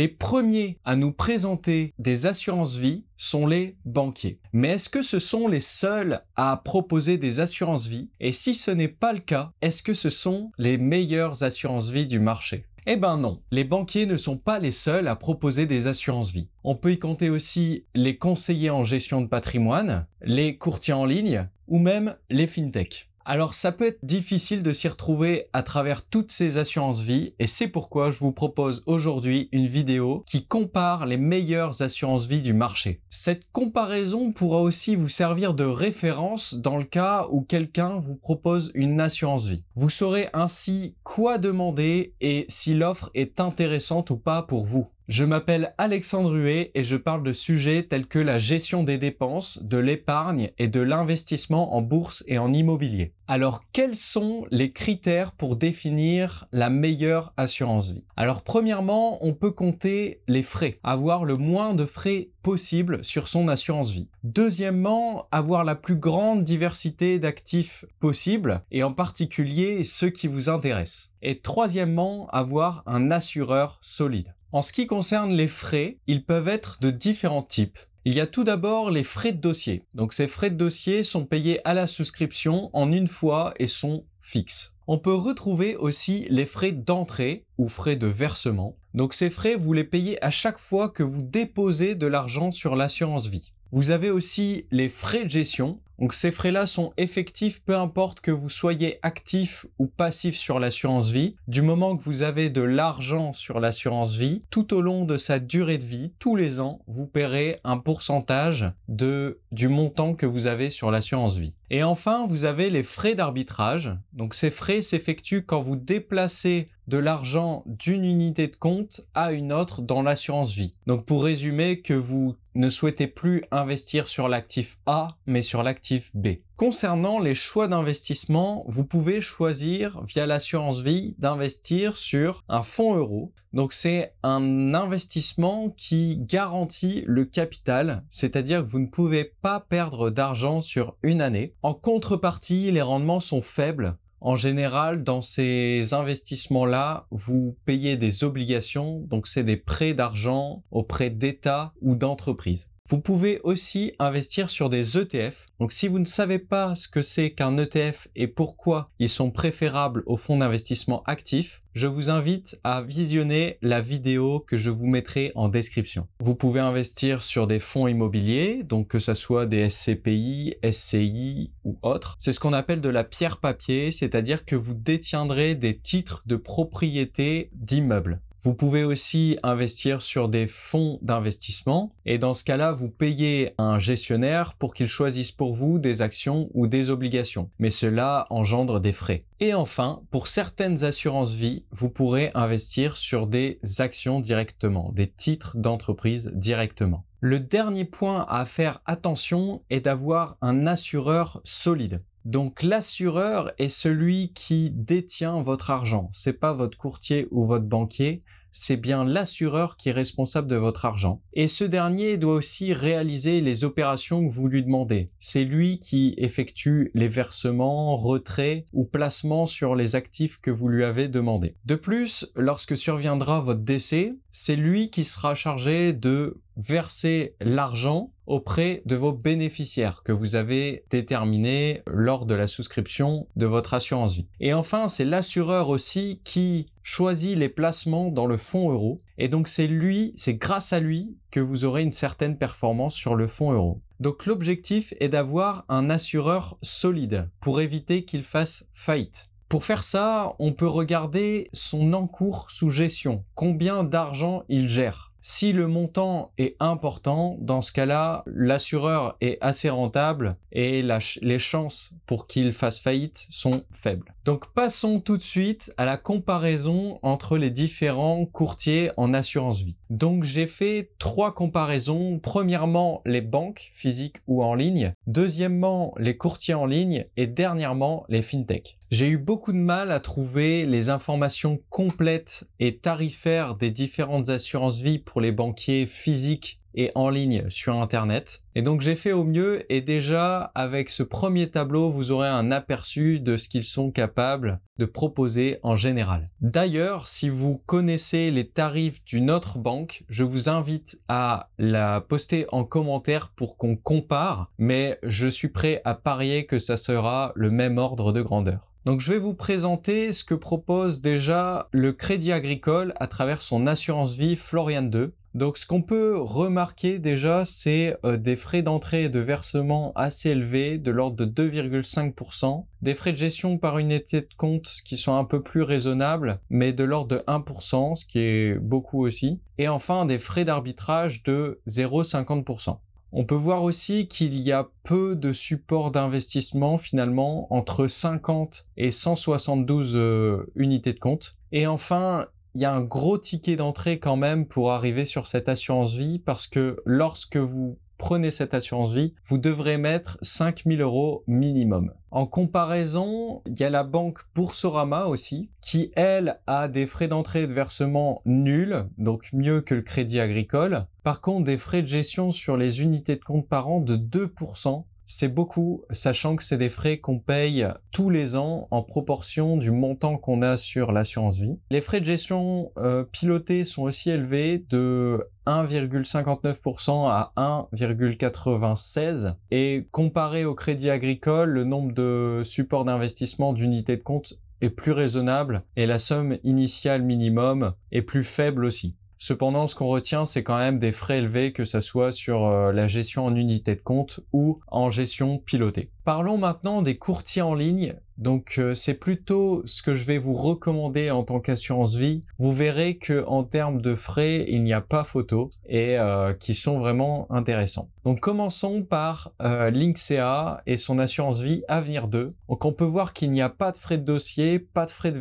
Les premiers à nous présenter des assurances vie sont les banquiers. Mais est-ce que ce sont les seuls à proposer des assurances vie? Et si ce n'est pas le cas, est-ce que ce sont les meilleures assurances vie du marché? Eh ben non, les banquiers ne sont pas les seuls à proposer des assurances vie. On peut y compter aussi les conseillers en gestion de patrimoine, les courtiers en ligne ou même les fintechs. Alors ça peut être difficile de s'y retrouver à travers toutes ces assurances vie et c'est pourquoi je vous propose aujourd'hui une vidéo qui compare les meilleures assurances vie du marché. Cette comparaison pourra aussi vous servir de référence dans le cas où quelqu'un vous propose une assurance vie. Vous saurez ainsi quoi demander et si l'offre est intéressante ou pas pour vous. Je m'appelle Alexandre Huet et je parle de sujets tels que la gestion des dépenses, de l'épargne et de l'investissement en bourse et en immobilier. Alors quels sont les critères pour définir la meilleure assurance vie? Alors premièrement, on peut compter les frais, avoir le moins de frais possible sur son assurance vie. Deuxièmement, avoir la plus grande diversité d'actifs possible et en particulier ceux qui vous intéressent. Et troisièmement, avoir un assureur solide. En ce qui concerne les frais, ils peuvent être de différents types. Il y a tout d'abord les frais de dossier. Donc ces frais de dossier sont payés à la souscription en une fois et sont fixes. On peut retrouver aussi les frais d'entrée ou frais de versement. Donc ces frais, vous les payez à chaque fois que vous déposez de l'argent sur l'assurance vie. Vous avez aussi les frais de gestion. Donc ces frais-là sont effectifs peu importe que vous soyez actif ou passif sur l'assurance vie. Du moment que vous avez de l'argent sur l'assurance vie, tout au long de sa durée de vie, tous les ans, vous paierez un pourcentage de, du montant que vous avez sur l'assurance vie. Et enfin, vous avez les frais d'arbitrage. Donc ces frais s'effectuent quand vous déplacez de l'argent d'une unité de compte à une autre dans l'assurance vie. Donc pour résumer que vous ne souhaitez plus investir sur l'actif A mais sur l'actif B. Concernant les choix d'investissement, vous pouvez choisir via l'assurance vie d'investir sur un fonds euro. Donc c'est un investissement qui garantit le capital, c'est-à-dire que vous ne pouvez pas perdre d'argent sur une année. En contrepartie, les rendements sont faibles. En général, dans ces investissements-là, vous payez des obligations, donc c'est des prêts d'argent auprès d'États ou d'entreprises. Vous pouvez aussi investir sur des ETF. Donc si vous ne savez pas ce que c'est qu'un ETF et pourquoi ils sont préférables aux fonds d'investissement actifs, je vous invite à visionner la vidéo que je vous mettrai en description. Vous pouvez investir sur des fonds immobiliers, donc que ce soit des SCPI, SCI ou autres. C'est ce qu'on appelle de la pierre papier, c'est-à-dire que vous détiendrez des titres de propriété d'immeubles. Vous pouvez aussi investir sur des fonds d'investissement et dans ce cas-là, vous payez un gestionnaire pour qu'il choisisse pour vous des actions ou des obligations. Mais cela engendre des frais. Et enfin, pour certaines assurances vie, vous pourrez investir sur des actions directement, des titres d'entreprise directement. Le dernier point à faire attention est d'avoir un assureur solide. Donc l'assureur est celui qui détient votre argent. C'est pas votre courtier ou votre banquier, c'est bien l'assureur qui est responsable de votre argent. Et ce dernier doit aussi réaliser les opérations que vous lui demandez. C'est lui qui effectue les versements, retraits ou placements sur les actifs que vous lui avez demandé. De plus, lorsque surviendra votre décès, c'est lui qui sera chargé de verser l'argent auprès de vos bénéficiaires que vous avez déterminés lors de la souscription de votre assurance vie. Et enfin, c'est l'assureur aussi qui choisit les placements dans le fonds euro. Et donc c'est lui, c'est grâce à lui que vous aurez une certaine performance sur le fonds euro. Donc l'objectif est d'avoir un assureur solide pour éviter qu'il fasse faillite. Pour faire ça, on peut regarder son encours sous gestion, combien d'argent il gère. Si le montant est important, dans ce cas-là, l'assureur est assez rentable et les chances pour qu'il fasse faillite sont faibles. Donc passons tout de suite à la comparaison entre les différents courtiers en assurance vie. Donc j'ai fait trois comparaisons. Premièrement, les banques physiques ou en ligne. Deuxièmement, les courtiers en ligne. Et dernièrement, les fintechs. J'ai eu beaucoup de mal à trouver les informations complètes et tarifaires des différentes assurances vie pour les banquiers physiques et en ligne sur Internet. Et donc j'ai fait au mieux et déjà avec ce premier tableau, vous aurez un aperçu de ce qu'ils sont capables de proposer en général. D'ailleurs, si vous connaissez les tarifs d'une autre banque, je vous invite à la poster en commentaire pour qu'on compare, mais je suis prêt à parier que ça sera le même ordre de grandeur. Donc je vais vous présenter ce que propose déjà le Crédit Agricole à travers son assurance vie Florian 2. Donc ce qu'on peut remarquer déjà, c'est euh, des frais d'entrée et de versement assez élevés, de l'ordre de 2,5%, des frais de gestion par unité de compte qui sont un peu plus raisonnables, mais de l'ordre de 1%, ce qui est beaucoup aussi, et enfin des frais d'arbitrage de 0,50%. On peut voir aussi qu'il y a peu de supports d'investissement finalement entre 50 et 172 euh, unités de compte. Et enfin, il y a un gros ticket d'entrée quand même pour arriver sur cette assurance vie parce que lorsque vous prenez cette assurance vie, vous devrez mettre 5000 euros minimum. En comparaison, il y a la banque Boursorama aussi, qui elle a des frais d'entrée et de versement nuls, donc mieux que le crédit agricole. Par contre, des frais de gestion sur les unités de compte par an de 2%, c'est beaucoup, sachant que c'est des frais qu'on paye tous les ans en proportion du montant qu'on a sur l'assurance vie. Les frais de gestion euh, pilotés sont aussi élevés de 1,59% à 1,96% et comparé au crédit agricole, le nombre de supports d'investissement d'unités de compte est plus raisonnable et la somme initiale minimum est plus faible aussi. Cependant, ce qu'on retient, c'est quand même des frais élevés, que ce soit sur euh, la gestion en unité de compte ou en gestion pilotée. Parlons maintenant des courtiers en ligne. Donc euh, c'est plutôt ce que je vais vous recommander en tant qu'assurance vie. Vous verrez que en termes de frais, il n'y a pas photo et euh, qui sont vraiment intéressants. Donc commençons par euh, Linksea et son assurance vie Avenir 2. Donc on peut voir qu'il n'y a pas de frais de dossier, pas de frais de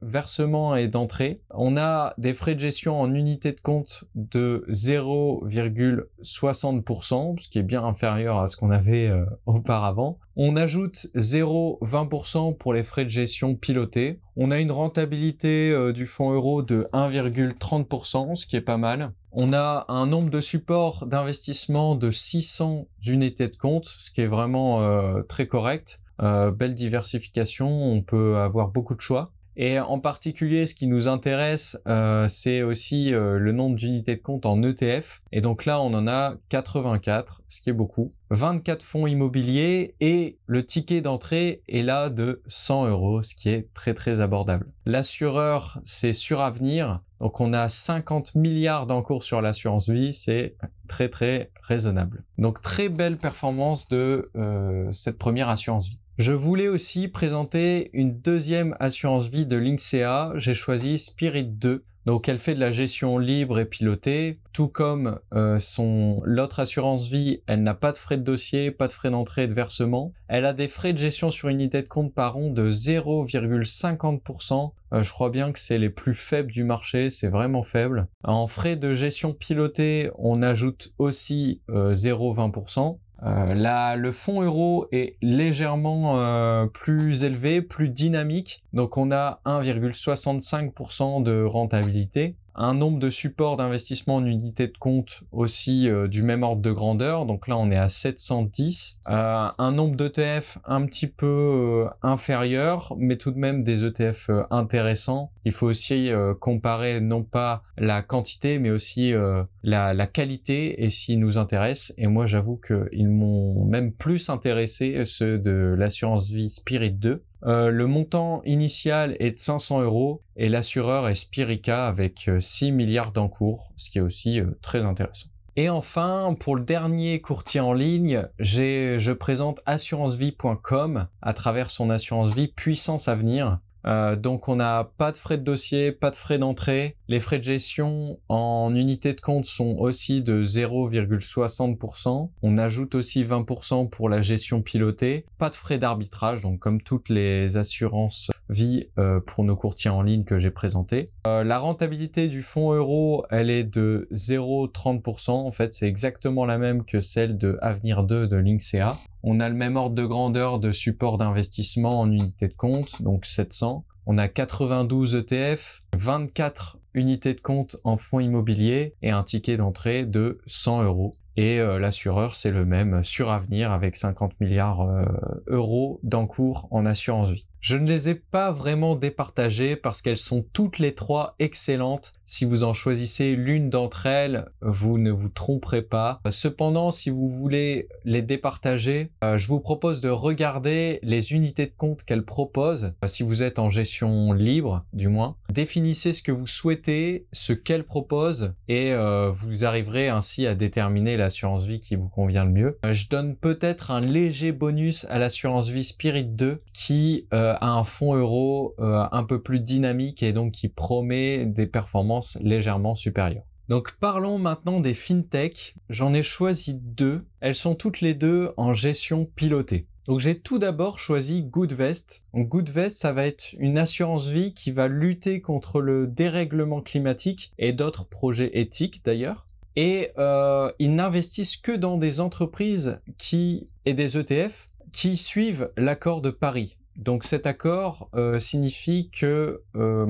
versement et d'entrée. On a des frais de gestion en unité de compte de 0,60%, ce qui est bien inférieur à ce qu'on avait auparavant. On ajoute 0,20% pour les frais de gestion pilotés. On a une rentabilité euh, du fonds euro de 1,30%, ce qui est pas mal. On a un nombre de supports d'investissement de 600 unités de compte, ce qui est vraiment euh, très correct. Euh, belle diversification, on peut avoir beaucoup de choix. Et en particulier, ce qui nous intéresse, euh, c'est aussi euh, le nombre d'unités de compte en ETF. Et donc là, on en a 84, ce qui est beaucoup. 24 fonds immobiliers et le ticket d'entrée est là de 100 euros, ce qui est très très abordable. L'assureur, c'est Suravenir. Donc on a 50 milliards d'encours sur l'assurance vie, c'est très très raisonnable. Donc très belle performance de euh, cette première assurance vie. Je voulais aussi présenter une deuxième assurance vie de Linksea. J'ai choisi Spirit 2. Donc elle fait de la gestion libre et pilotée, tout comme euh, son l'autre assurance vie, elle n'a pas de frais de dossier, pas de frais d'entrée et de versement. Elle a des frais de gestion sur unité de compte par an de 0,50%. Euh, je crois bien que c'est les plus faibles du marché, c'est vraiment faible. En frais de gestion pilotée, on ajoute aussi 0,20%. Euh, le fonds euro est légèrement euh, plus élevé, plus dynamique. Donc on a 1,65% de rentabilité un nombre de supports d'investissement en unité de compte aussi euh, du même ordre de grandeur. Donc là, on est à 710. Euh, un nombre d'ETF un petit peu euh, inférieur, mais tout de même des ETF intéressants. Il faut aussi comparer non pas la quantité, mais aussi la, la, qualité et s'ils nous intéressent. Et moi, j'avoue qu'ils m'ont même plus intéressé ceux de l'assurance vie Spirit 2. Euh, le montant initial est de 500 euros et l'assureur est Spirica avec 6 euh, milliards d'encours, ce qui est aussi euh, très intéressant. Et enfin, pour le dernier courtier en ligne, je présente assurancevie.com à travers son assurance vie Puissance Avenir. Euh, donc on n'a pas de frais de dossier, pas de frais d'entrée. Les frais de gestion en unité de compte sont aussi de 0,60%. On ajoute aussi 20% pour la gestion pilotée. Pas de frais d'arbitrage, donc comme toutes les assurances vie euh, pour nos courtiers en ligne que j'ai présentés. Euh, la rentabilité du fonds euro, elle est de 0,30%. En fait, c'est exactement la même que celle de Avenir 2 de Linksea. On a le même ordre de grandeur de support d'investissement en unité de compte, donc 700. On a 92 ETF, 24 unité de compte en fonds immobiliers et un ticket d'entrée de 100 euros. Et euh, l'assureur, c'est le même sur Avenir avec 50 milliards d'euros d'encours en assurance vie. Je ne les ai pas vraiment départagées parce qu'elles sont toutes les trois excellentes. Si vous en choisissez l'une d'entre elles, vous ne vous tromperez pas. Cependant, si vous voulez les départager, euh, je vous propose de regarder les unités de compte qu'elles proposent. Si vous êtes en gestion libre, du moins, définissez ce que vous souhaitez, ce qu'elles proposent et euh, vous arriverez ainsi à déterminer l'assurance vie qui vous convient le mieux. Euh, je donne peut-être un léger bonus à l'assurance vie Spirit 2 qui à un fonds euro euh, un peu plus dynamique et donc qui promet des performances légèrement supérieures. Donc parlons maintenant des fintech. J'en ai choisi deux. Elles sont toutes les deux en gestion pilotée. Donc j'ai tout d'abord choisi Goodvest. Goodvest, ça va être une assurance vie qui va lutter contre le dérèglement climatique et d'autres projets éthiques d'ailleurs. Et euh, ils n'investissent que dans des entreprises qui et des ETF qui suivent l'accord de Paris. Donc cet accord euh, signifie que euh,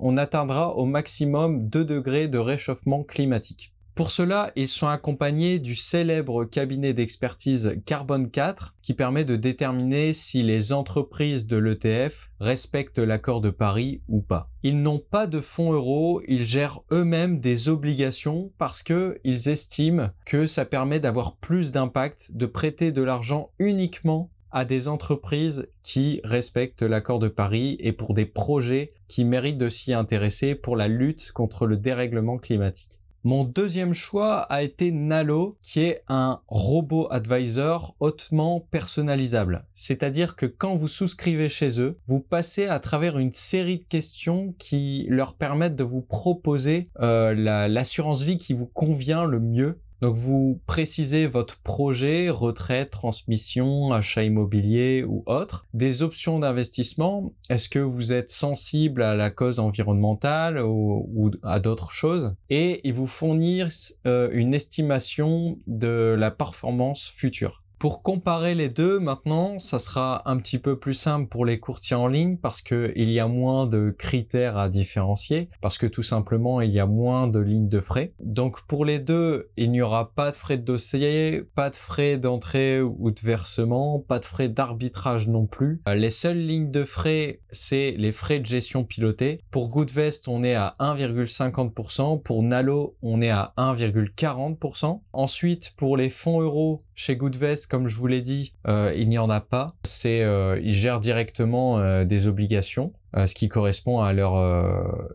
on atteindra au maximum 2 degrés de réchauffement climatique. Pour cela, ils sont accompagnés du célèbre cabinet d'expertise Carbone 4 qui permet de déterminer si les entreprises de l'ETF respectent l'accord de Paris ou pas. Ils n'ont pas de fonds euros, ils gèrent eux-mêmes des obligations parce que ils estiment que ça permet d'avoir plus d'impact, de prêter de l'argent uniquement à des entreprises qui respectent l'accord de Paris et pour des projets qui méritent de s'y intéresser pour la lutte contre le dérèglement climatique. Mon deuxième choix a été Nalo, qui est un robot advisor hautement personnalisable. C'est-à-dire que quand vous souscrivez chez eux, vous passez à travers une série de questions qui leur permettent de vous proposer euh, l'assurance vie qui vous convient le mieux donc vous précisez votre projet, retraite, transmission, achat immobilier ou autre, des options d'investissement. Est-ce que vous êtes sensible à la cause environnementale ou, à d'autres choses? Et ils vous fournissent euh, une estimation de la performance future. Pour comparer les deux, maintenant, ça sera un petit peu plus simple pour les courtiers en ligne parce que il y a moins de critères à différencier, parce que tout simplement, il y a moins de lignes de frais. Donc, pour les deux, il n'y aura pas de frais de dossier, pas de frais d'entrée ou de versement, pas de frais d'arbitrage non plus. Euh, les seules lignes de frais, c'est les frais de gestion pilotés. Pour Goodvest, on est à 1,50%. Pour Nalo, on est à 1,40%. Ensuite, pour les fonds euros, chez Goodvest, comme je vous l'ai dit, euh, il n'y en a pas. C'est, euh, ils gèrent directement euh, des obligations, ce qui correspond à leur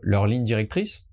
leur ligne directrice.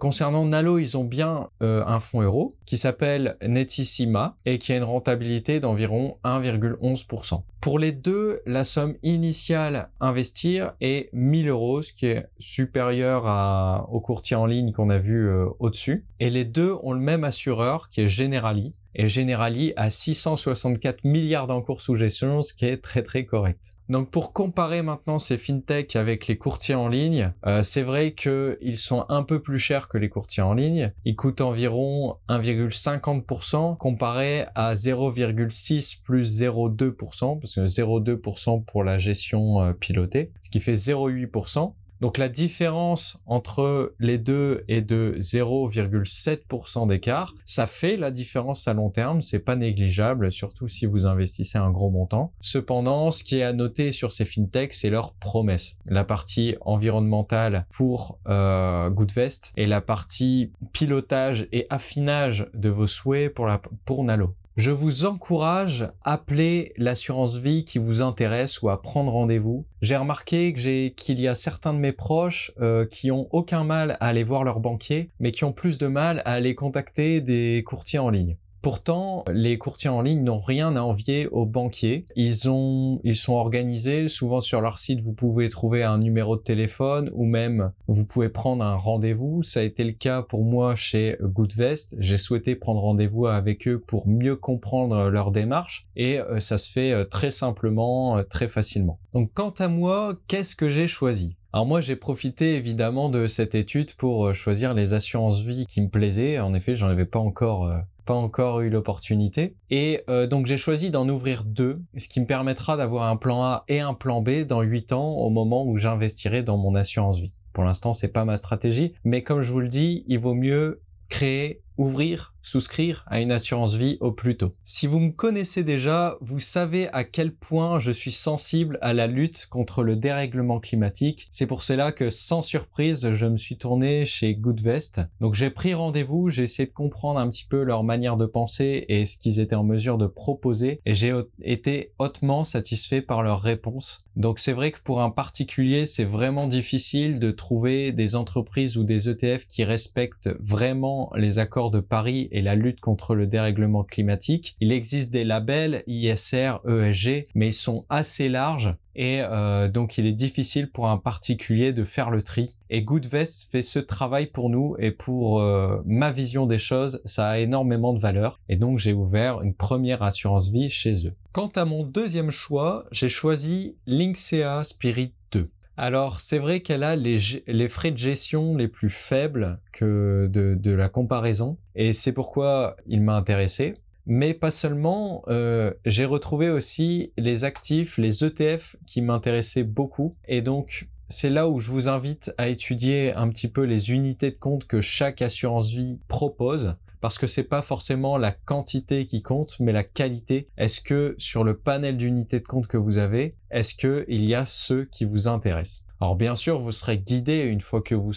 Concernant Nalo, ils ont bien un fonds euro qui s'appelle Netissima et qui a une rentabilité d'environ 1,11%. Pour les deux, la somme initiale investir est 1000 euros, ce qui est supérieur au courtier en ligne qu'on a vu euh, au-dessus. Et les deux ont le même assureur qui est Generali. Et Generali a 664 milliards d'encours sous gestion, ce qui est très très correct. Donc pour comparer maintenant ces fintech avec les courtiers en ligne, euh, c'est vrai qu'ils sont un peu plus chers que les courtiers en ligne. Ils coûtent environ 1,50% comparé à 0,6 plus 0,2%, parce que 0,2% pour la gestion euh, pilotée, ce qui fait 0,8%. Donc la différence entre les deux est de 0,7% d'écart. Ça fait la différence à long terme, c'est pas négligeable, surtout si vous investissez un gros montant. Cependant, ce qui est à noter sur ces fintechs, c'est leur promesse. La partie environnementale pour euh, Goodvest et la partie pilotage et affinage de vos souhaits pour, Nalo. Je vous encourage à appeler l'assurance vie qui vous intéresse ou à prendre rendez-vous. J'ai remarqué que qu'il y a certains de mes proches euh, qui ont aucun mal à aller voir leur banquier, mais qui ont plus de mal à aller contacter des courtiers en ligne. Pourtant, les courtiers en ligne n'ont rien à envier aux banquiers. Ils ont, ils sont organisés. Souvent sur leur site, vous pouvez trouver un numéro de téléphone ou même vous pouvez prendre un rendez-vous. Ça a été le cas pour moi chez Goodvest. J'ai souhaité prendre rendez-vous avec eux pour mieux comprendre leur démarche et euh, ça se fait euh, très simplement, euh, très facilement. Donc quant à moi, qu'est-ce que j'ai choisi? Alors moi j'ai profité évidemment de cette étude pour choisir les assurances vie qui me plaisaient. En effet, j'en avais pas encore pas encore eu l'opportunité. Et euh, donc j'ai choisi d'en ouvrir deux, ce qui me permettra d'avoir un plan A et un plan B dans 8 ans au moment où j'investirai dans mon assurance vie. Pour l'instant, c'est pas ma stratégie, mais comme je vous le dis, il vaut mieux créer, ouvrir, souscrire à une assurance vie au plus tôt. Si vous me connaissez déjà, vous savez à quel point je suis sensible à la lutte contre le dérèglement climatique. C'est pour cela que sans surprise, je me suis tourné chez Goodvest. Donc j'ai pris rendez-vous, j'ai essayé de comprendre un petit peu leur manière de penser et ce qu'ils étaient en mesure de proposer et j'ai été hautement satisfait par leurs réponses. Donc c'est vrai que pour un particulier, c'est vraiment difficile de trouver des entreprises ou des ETF qui respectent vraiment les accords de Paris et la lutte contre le dérèglement climatique. Il existe des labels ISR, ESG, mais ils sont assez larges et euh, donc il est difficile pour un particulier de faire le tri. Et Goodvest fait ce travail pour nous et pour euh, ma vision des choses, ça a énormément de valeur. Et donc j'ai ouvert une première assurance vie chez eux. Quant à mon deuxième choix, j'ai choisi Linksea Spirit 2. Alors c'est vrai qu'elle a les, frais de gestion les plus faibles que de, la comparaison et c'est pourquoi il m'a intéressé. Mais pas seulement, euh, j'ai retrouvé aussi les actifs, les ETF qui m'intéressaient beaucoup et donc c'est là où je vous invite à étudier un petit peu les unités de compte que chaque assurance vie propose parce que c'est pas forcément la quantité qui compte, mais la qualité. Est-ce que sur le panel d'unités de compte que vous avez, est-ce que il y a ceux qui vous intéressent? Alors bien sûr, vous serez guidé une fois que vous,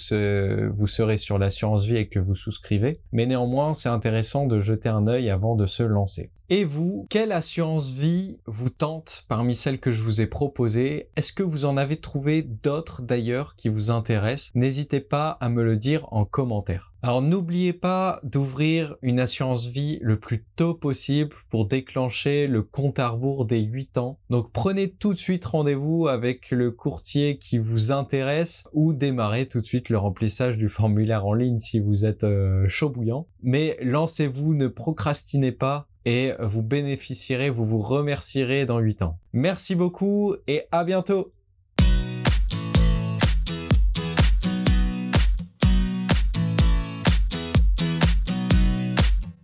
vous serez sur l'assurance vie et que vous souscrivez, mais néanmoins, c'est intéressant de jeter un œil avant de se lancer. Et vous, quelle assurance vie vous tente parmi celles que je vous ai proposées? Est-ce que vous en avez trouvé d'autres d'ailleurs qui vous intéressent? N'hésitez pas à me le dire en commentaire. Alors n'oubliez pas d'ouvrir une assurance vie le plus tôt possible pour déclencher le compte à rebours des 8 ans. Donc prenez tout de suite rendez-vous avec le courtier qui vous intéresse ou démarrez tout de suite le remplissage du formulaire en ligne si vous êtes euh, chaud bouillant. Mais lancez-vous, ne procrastinez pas et vous bénéficierez, vous vous remercierez dans 8 ans. Merci beaucoup et à bientôt